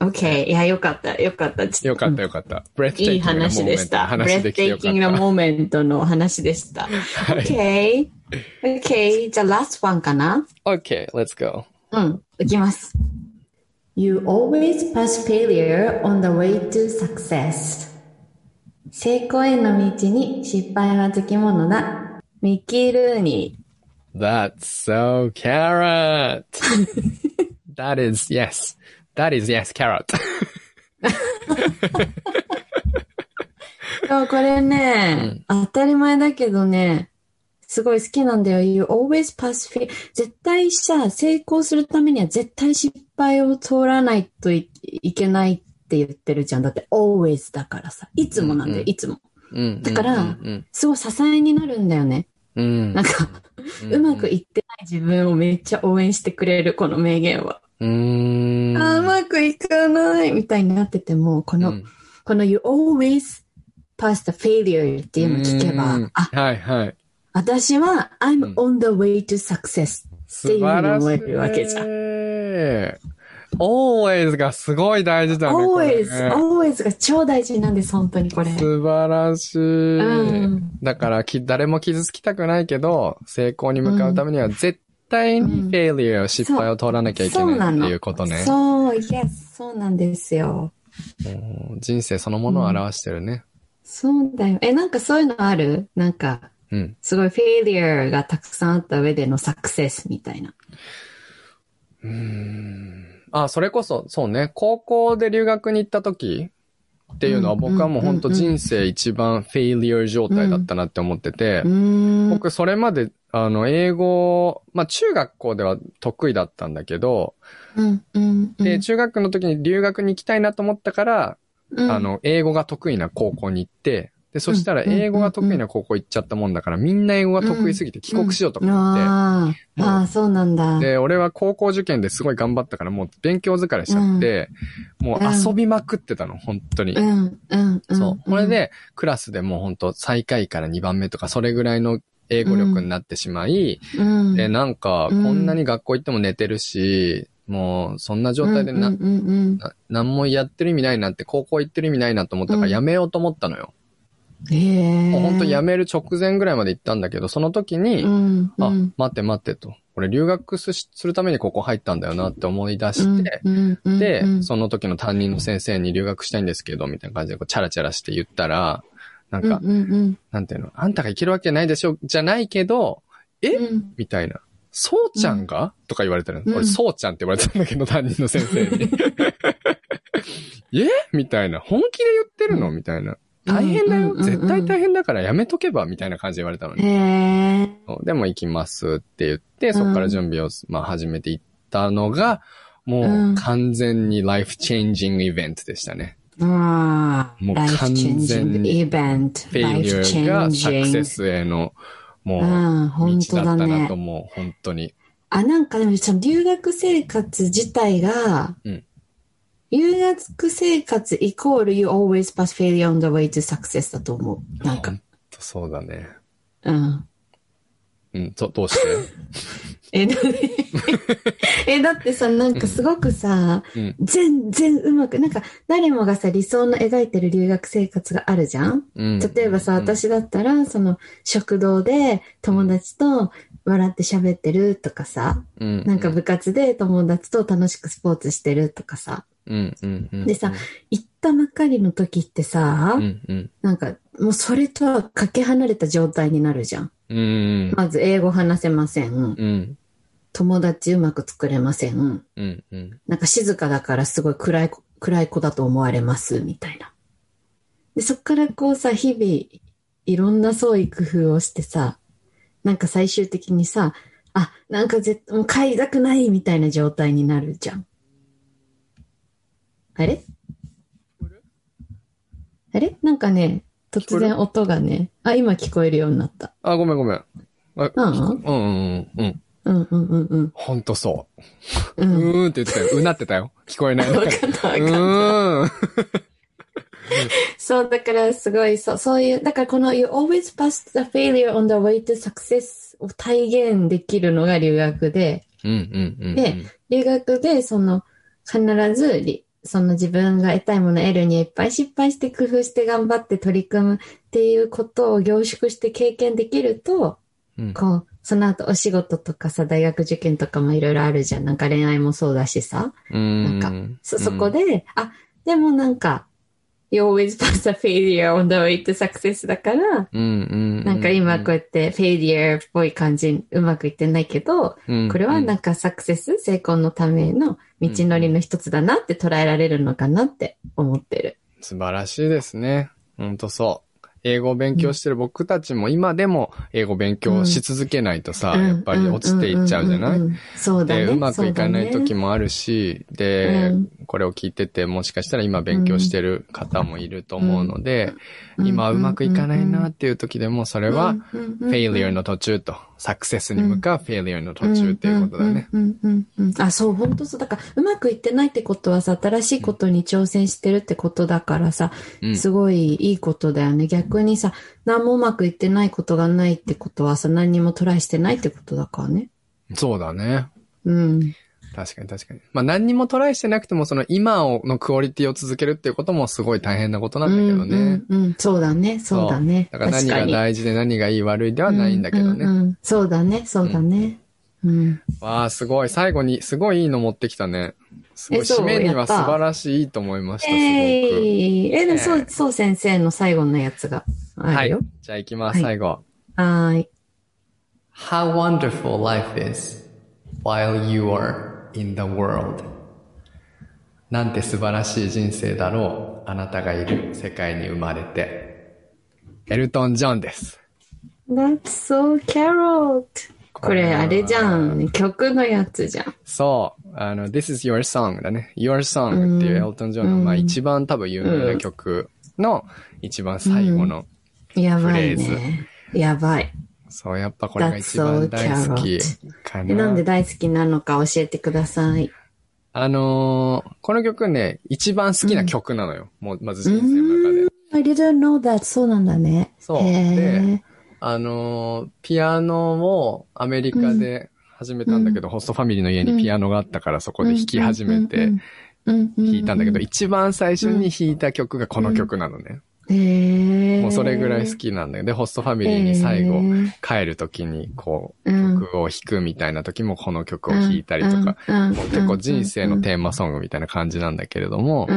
OK。いや、よかった。よかった。よかったよかった。 breath いい話でした。 breathtaking。なモーメントの話でした。OK。OK。じゃあ、 last one かな？Okay, let's go. うん。いきます。You always pass failure on the way to success. 成功への道に失敗はつきものだ。ミッキー・ルーニ That's so carrot. that is, yes. That is, yes, carrot. これね、当たり前だけどね、すごい好きなんだよ。You always pass failure. 絶対さ、成功するためには絶対失敗を通らないといいけないっって言ってるじゃん。だって always だからさ。いつもなんだよ、うんうんいつも。うん。だからうん。すごい支えになるんだよね。うん。なんか、うまくいってない自分をめっちゃ応援してくれる、この名言は。うーん。あーうまくいかないみたいになってても、この、うんこの you always pass the failure っていうのを聞けばうん、あ、はいはい。私は I'm うん on the way to success って素いうふう晴らしい。に思えるわけじゃん。always がすごい大事だね。always, ね always が超大事なんです、本当にこれ。素晴らしい。うんだからき、誰も傷つきたくないけど、成功に向かうためには絶対にフェイリアを失敗を取らなきゃいけないっていうことね。そう、yes, そうなんですよ。うん人生そのものを表してるね。そうだよ。え、なんかそういうのある？なんか、うん。すごいフェイリアがたくさんあった上でのサクセスみたいな。うんあ、それこそ、そうね、高校で留学に行った時っていうのはうん僕はもう本当人生一番フェイリア状態だったなって思っててう、ーん。僕それまで、あの、英語、まあ中学校では得意だったんだけど、うん、うん。うんで、中学の時に留学に行きたいなと思ったから、うんあの、英語が得意な高校に行って、で、そしたら英語が得意な高校行っちゃったもんだから、みんな英語が得意すぎて帰国しようとか言って、あーあー、そうなんだ。で、俺は高校受験ですごい頑張ったから、もう勉強疲れしちゃって、もう遊びまくってたの、本当に。うん、うん、うん。そう。これ、で、クラスでもう本当最下位から2番目とか、それぐらいの英語力になってしまい、うん。で、なんか、こうんんなに学校行っても寝てるし、もう、そんな状態でな、何もやってる意味ないなって、高校行ってる意味ないなと思ったからうんやめようと思ったのよ。もう本当やめる直前ぐらいまで行ったんだけど、その時に、うん、あうん、待って待ってと。俺留学すするためにここ入ったんだよなって思い出して、うん、うんで、うん。その時の担任の先生に留学したいんですけど、みたいな感じでこうチャラチャラして言ったら、なんか、うん、うん、なんていうの、あんたが行けるわけないでしょ、じゃないけど、え？うん。みたいな。そうちゃんが、とか言われてる俺、そうちゃんって言われたんだけど、担任の先生に。え？みたいな。本気で言ってるの？みたいな。大変だよ。うんうんうんうん絶対大変だからやめとけば、みたいな感じで言われたのに。へでも行きますって言って、そこから準備を、まあ、始めていったのが、もう完全にライフチェンジングイベントでしたね。ああ、もうライフ完チェンジ全にングイベント。フェイリアがサクセスへの、もう、道当だだったなとね。思う。本当に。あ、なんかでも、留学生活自体が、うん留学生活イコール you always pass failure on the way to success だと思う。なんかそうだね。うん。うん、ど、どうして？え、だってえ、だってさ、なんかすごくさ、うん。全然うまく、なんか誰もがさ、理想の描いてる留学生活があるじゃん？うん。例えばさ、うん、私だったら、その、食堂で友達と笑って喋ってるとかさ、うん、なんか部活で友達と楽しくスポーツしてるとかさ、うん、うん、うん。でさ、行ったばかりの時ってさ、うん、うん、なんか、もうそれとはかけ離れた状態になるじゃん。うん、まず英語話せません。うん、友達うまく作れません。うん、うん、なんか静かだからすごい暗い子、暗い子だと思われます、みたいな。で、そっからこうさ、日々、いろんな創意工夫をしてさ、なんか最終的にさ、あ、なんか絶もう帰りたくないみたいな状態になるじゃん。あれ？あれ？なんかね、突然音がね、あ、今聞こえるようになった。あ、ごめんごめん。あうんうん、うん、うん、うん。うんうん。ほんとそう。うん。うーんって言ってたよ。うなってたよ。聞こえない。わかったわかうっ。そう、だからすごい、そう、そういう、だからこの You always pass the failure on the way to success を体現できるのが留学で、うん、うん、うん。で留学でその必ずりその自分が得たいものを得るにはいっぱい失敗して工夫して頑張って取り組むっていうことを凝縮して経験できると、うん、こう、その後お仕事とかさ、大学受験とかもいろいろあるじゃん。なんか恋愛もそうだしさ。うん、なんかそ、そこで、あ、でもなんか、You always pass a failure on the way to success だから、うん、うん。なんか今こうやって failure っぽい感じうまくいってないけど、うん、これはなんかサクセス、成功のための道のりの一つだなって捉えられるのかなって思ってる。素晴らしいですね。ほんとそう。英語を勉強してる僕たちも今でも英語勉強し続けないとさ、やっぱり落ちていっちゃうじゃない、ん。ん。んん。そうだね。で、うまくいかない時も。もあるし、で、うん。これを聞いてて、もしかしたら今勉強してる方もいると思うので、うん。今うまくいかないなっていう時でも、それは、うん。うん。うん。フェイリアの途中と、サクセスに向かうフェイリアの途中っていうことだね。うんうんうんうんうんあ、そう、本当そう。だから、うまくいってないってことはさ、新しいことに挑戦してるってことだからさ、うんすごいいいことだよね。逆にさ、何もうまくいってないことがないってことはさ、何にもトライしてないってことだからね。そうだね。うん。確かに確かに。まあ何にもトライしてなくても、その今をのクオリティを続けるっていうこともすごい大変なことなんだけどね。うんうんうん、そうだね、そうだね。だから何が大事で何がいい悪いではないんだけどね。うんうんうんそうだね、そうだね。うん。わあ、すごい。最後に、すごいいいの持ってきたね。すごい。締めには素晴らしいと思いました、すごく。えいえ、そうえ、そう先生の最後のやつがあはい。じゃあ行きます、はい最後。はーい。How wonderful life is while you are in the world. なんて素晴らしい人生だろう。あなたがいる世界に生まれて。エルトン・ジョンです。That's so carrot. これ、あれじゃん。曲のやつじゃん。そう。あの、This is your song だね。Your song っていうエルトン・ジョンの、まあ一番多分有名な曲の一番最後の。やばいフレね。やばい。そう、やっぱこれが一番大好きかえなんでな。大好きなのか教えてください。あのーこの曲ね、一番好きな曲なのよ。もう、まず人生の中で。I didn't know that. そうなんだね。そうへでーあのーピアノをアメリカで始めたんだけど、ホストファミリーの家にピアノがあったからそこで弾き始めて弾いたんだけど、一番最初に弾いた曲がこの曲なのね。へー。もうそれぐらい好きなんだよ。で、ホストファミリーに最後帰る時にこう、うん。曲を弾くみたいな時もこの曲を弾いたりとか、もう結構人生のテーマソングみたいな感じなんだけれども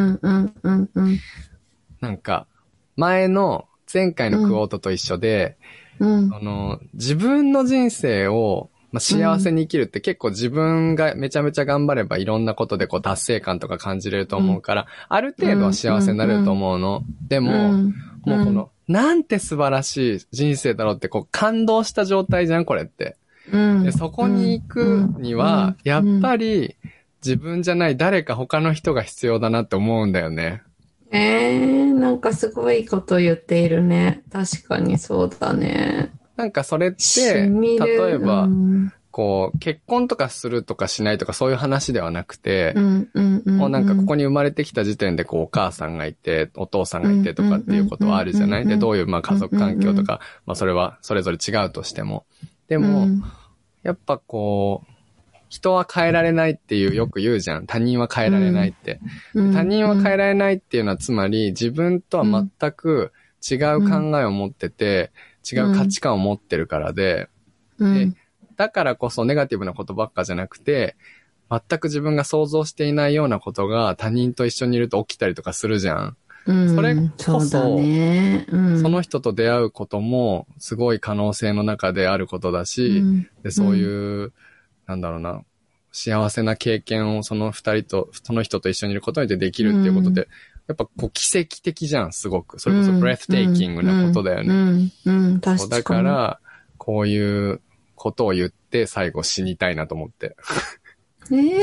なんか、前の前回のクオートと一緒で、うん。あの、自分の人生を、まあ、幸せに生きるって結構自分がめちゃめちゃ頑張ればいろんなことでこう達成感とか感じれると思うから、ある程度は幸せになれると思うの。でも、うんもうこの、なんて素晴らしい人生だろうってこう感動した状態じゃん、これって。うんで、そこに行くには、やっぱり自分じゃない誰か他の人が必要だなって思うんだよね。えー、なんかすごいこと言っているね。確かにそうだね。なんかそれって、例えばう、んこう、結婚とかするとかしないとかそういう話ではなくて。もうなんかここに生まれてきた時点でこうお母さんがいて、お父さんがいてとかっていうことはあるじゃない？うんで、どういうまあ家族環境とか、まあそれはそれぞれ違うとしても。でも、やっぱこう、人は変えられないっていうよく言うじゃん。他人は変えられないって。うん、他人は変ええられないっていうのはつまり自分とは全く違う考えを持ってて、違う価値観を持ってるからで、うん。だからこそネガティブなことばっかじゃなくて、全く自分が想像していないようなことが他人と一緒にいると起きたりとかするじゃん。うん、それこそそね。うん、その人と出会うこともすごい可能性の中であることだし、うん。でそういう、なんだろうな、幸せな経験をその二人と、その人と一緒にいることによってできるっていうことで、やっぱこう奇跡的じゃん、すごく。それこそ breathtaking なことだよね。うん、うん、うん確かに。だから、こういうことを言って最後死にたいなと思って。えー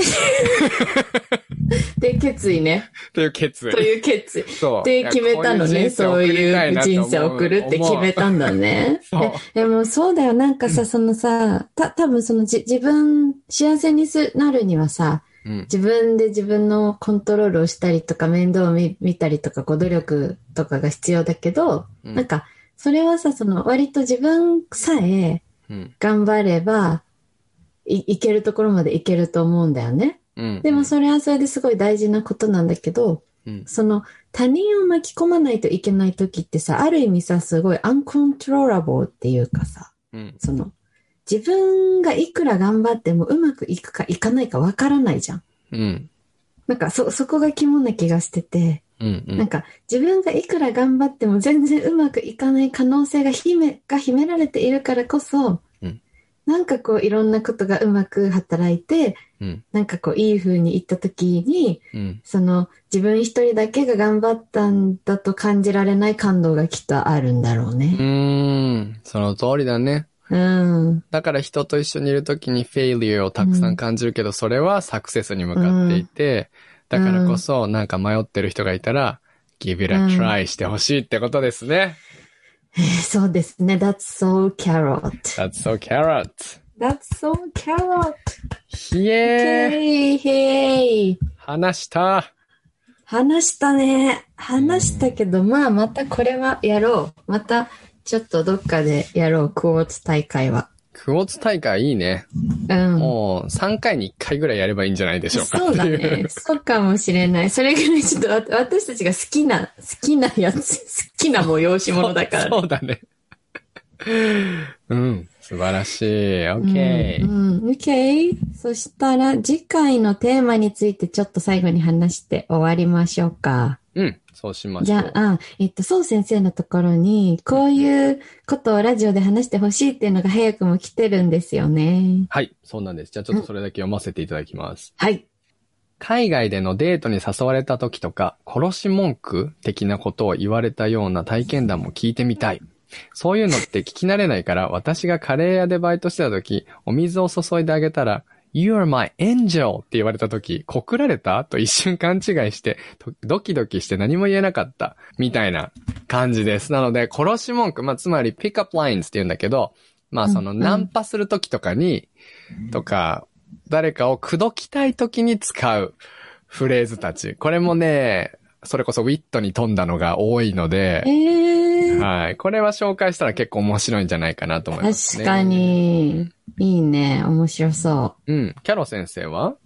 で、決意ね。っていう決意。という決意。そう。で、決めたのね。そういう人生を送るって決めたんだね。でもそうだよ。なんかさ、そのさ、た、多分そのじ自分、幸せにすなるにはさ、うん。自分で自分のコントロールをしたりとか、面倒を見見たりとか、こう努力とかが必要だけど、うんなんか、それはさ、その割と自分さえうん。頑張れば、い、いけるところまでいけると思うんだよね。うん。でもそれはそれですごい大事なことなんだけど、うん。その他人を巻き込まないといけない時ってさ、ある意味さ、すごい uncontrollable っていうかさ、うん。その、自分がいくら頑張ってもうまくいくかいかないかわからないじゃん。うん。なんかそ、そこが肝な気がしてて、うん。うん。なんか自分がいくら頑張っても全然うまくいかない可能性が秘め、が秘められているからこそ、うんなんかこういろんなことがうまく働いて、うん。なんかこういい風にいった時に、うん。その自分一人だけが頑張ったんだと感じられない感動がきっとあるんだろううね。ーん。その通りだね。うん。だから人と一緒にいるときにフェイリアをたくさん感じるけど、それはサクセスに向かっていて、だからこそなんか迷ってる人がいたら、give it a try してほしいってことですね。そうですね。That's so carrot. That's so carrot. That's so carrot. ひえー Hey, hey. 話した。話したね。話したけど、まあまたこれはやろう。またちょっとどっかでやろう。クォーツ大会は。クォーツ大会いいね。うん。もう3回に1回ぐらいやればいいんじゃないでしょうかそうだね。そうかもしれない。それぐらいちょっとわ私たちが好きな、好きなやつ、好きな催し物だからね。そうだね。うん。素晴らしい。OK。うん、うん OK。そしたら次回のテーマについてちょっと最後に話して終わりましょうか。うん。そうしまし。じゃあ、あえっと、そう先生のところに、こういうことをラジオで話してほしいっていうのが早くも来てるんですよね。はい。そうなんです。じゃあちょっとそれだけ読ませていただきます。はい。海外でのデートに誘われた時とか、殺し文句的なことを言われたような体験談も聞いてみたい。そういうのって聞き慣れないから、私がカレー屋でバイトしてた時、お水を注いであげたら、You are my angel って言われた時、告られた？と一瞬勘違いして、とドキドキして何も言えなかった。みたいな感じです。なので、殺し文句、まあ、つまり pick up lines って言うんだけど、まあ、その、ナンパする時とかに、とか、誰かを口説きたい時に使うフレーズたち。これもね、それこそウィットに富んだのが多いのでえ、ー、はい。これは紹介したら結構面白いんじゃないかなと思いますね。確か。に。いいね。面白そう。うん。キャロ先生は？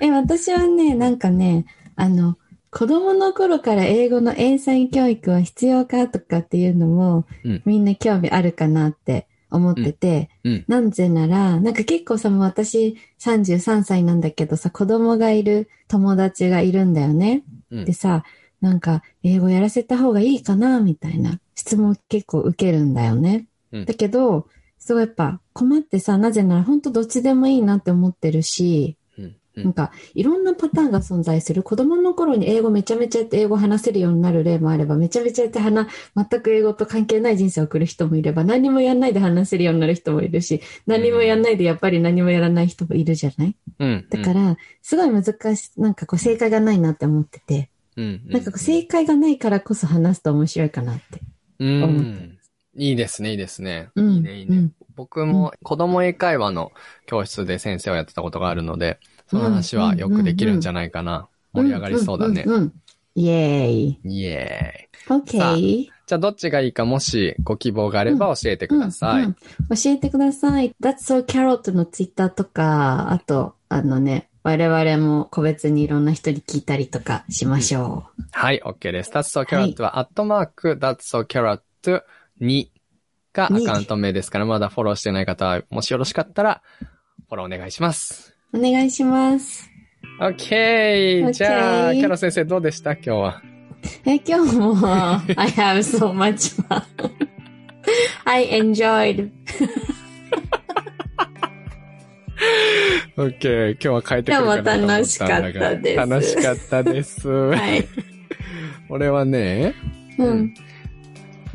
え、私はね、なんかね、あの、子供の頃から英語の英才教育は必要かとかっていうのも、うんみんな興味あるかなって思ってて、うん。なぜなら、なんか結構さ、もう私33歳なんだけどさ、子供がいる友達がいるんだよね。うんでさ、なんか、英語やらせた方がいいかなみたいな質問結構受けるんだよね。うんだけど、すごいやっぱ困ってさ、なぜなら本当どっちでもいいなって思ってるし、うん。うん。なんか、いろんなパターンが存在する。子供の頃に英語めちゃめちゃやって英語話せるようになる例もあれば、めちゃめちゃやって話、全く英語と関係ない人生を送る人もいれば、何もやんないで話せるようになる人もいるし、何もやんないでやっぱり何もやらない人もいるじゃない？うん。だから、すごい難しい、なんかこう正解がないなって思ってて、うん、なんかこう正解がないからこそ話すと面白いかなって。うっていいですね、いいですね。うんいいね、いいね。うん僕も子供英会話の教室で先生をやってたことがあるので、その話はよくできるんじゃないかな。盛り上がりそうだねん。んうんイェーイ。イエーイ。OK。じゃあどっちがいいかもしご希望があれば教えてください。うんうん教えてください。That's so carrot のツイッターとか、あと、あのね、我々も個別にいろんな人に聞いたりとかしましょはい、OK です。That's so carrot は、アットマーク、That's so carrot 2がアカウント名ですから、まだフォローしてない方は、もしよろしかったら、フォローお願いします。う。お願いします。OK! OK じゃあ、キャロ先生どうでした？今日は。え、今日も、I have so much fun. I enjoyed. OK! 今日は変えてくるかなと思った楽しかったです楽しかったです。はい。俺はね、うん。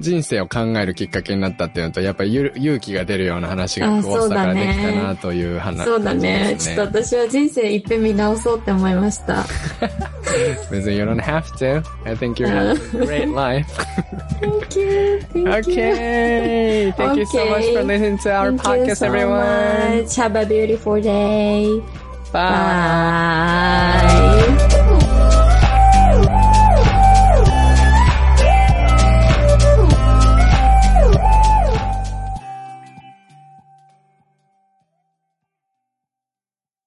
人生を考えるきっかけになったっていうのと、やっぱりゆ勇気が出るような話があクオスタからできたなという話、そうだね。ちょっと私は人生いっぺん見直そうって思いました。別に you don't have to. I think you have a great life. Thank you. Thank you. Okay. Thank you so much for listening to our podcast, everyone. Have a beautiful day. Bye. Bye.